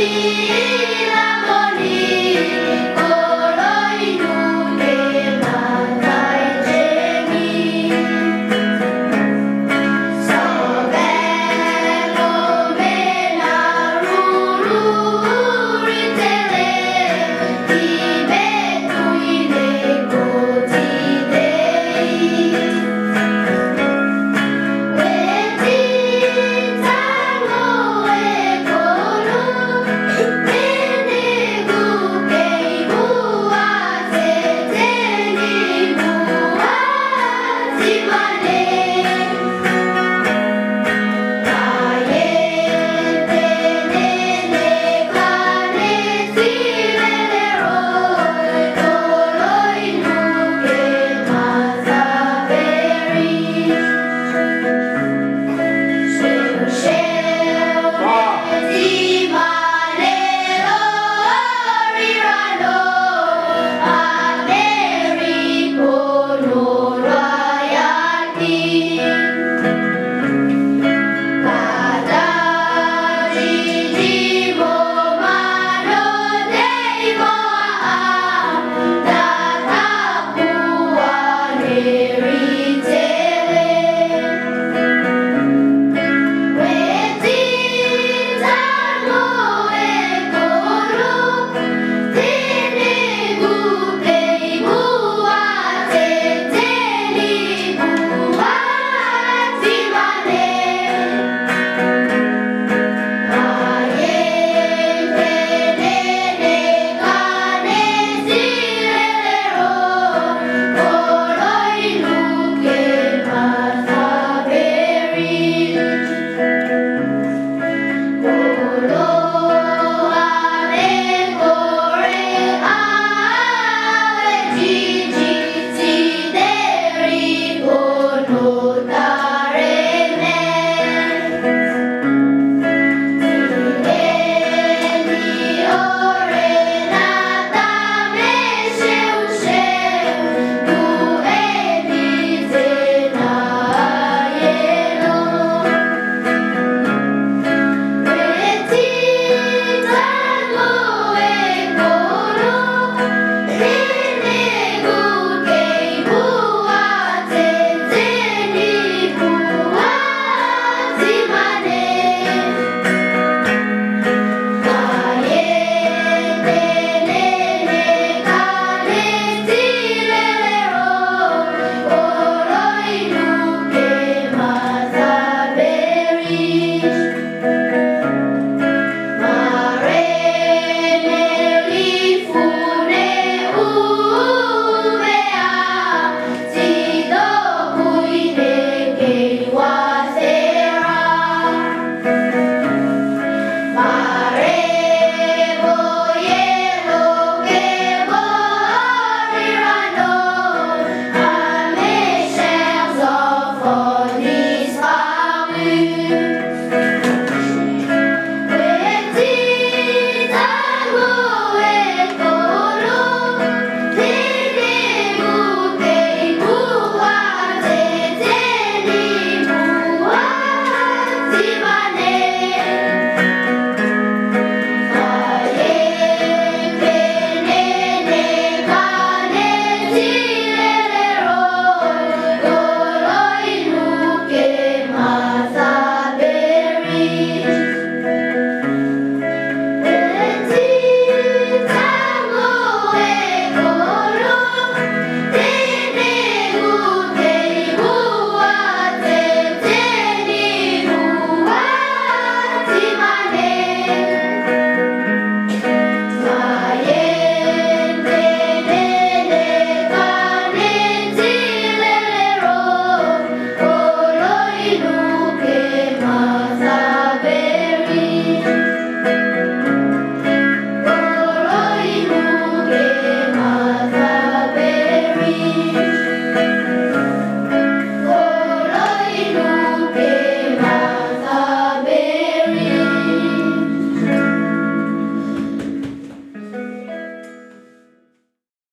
You. Lord.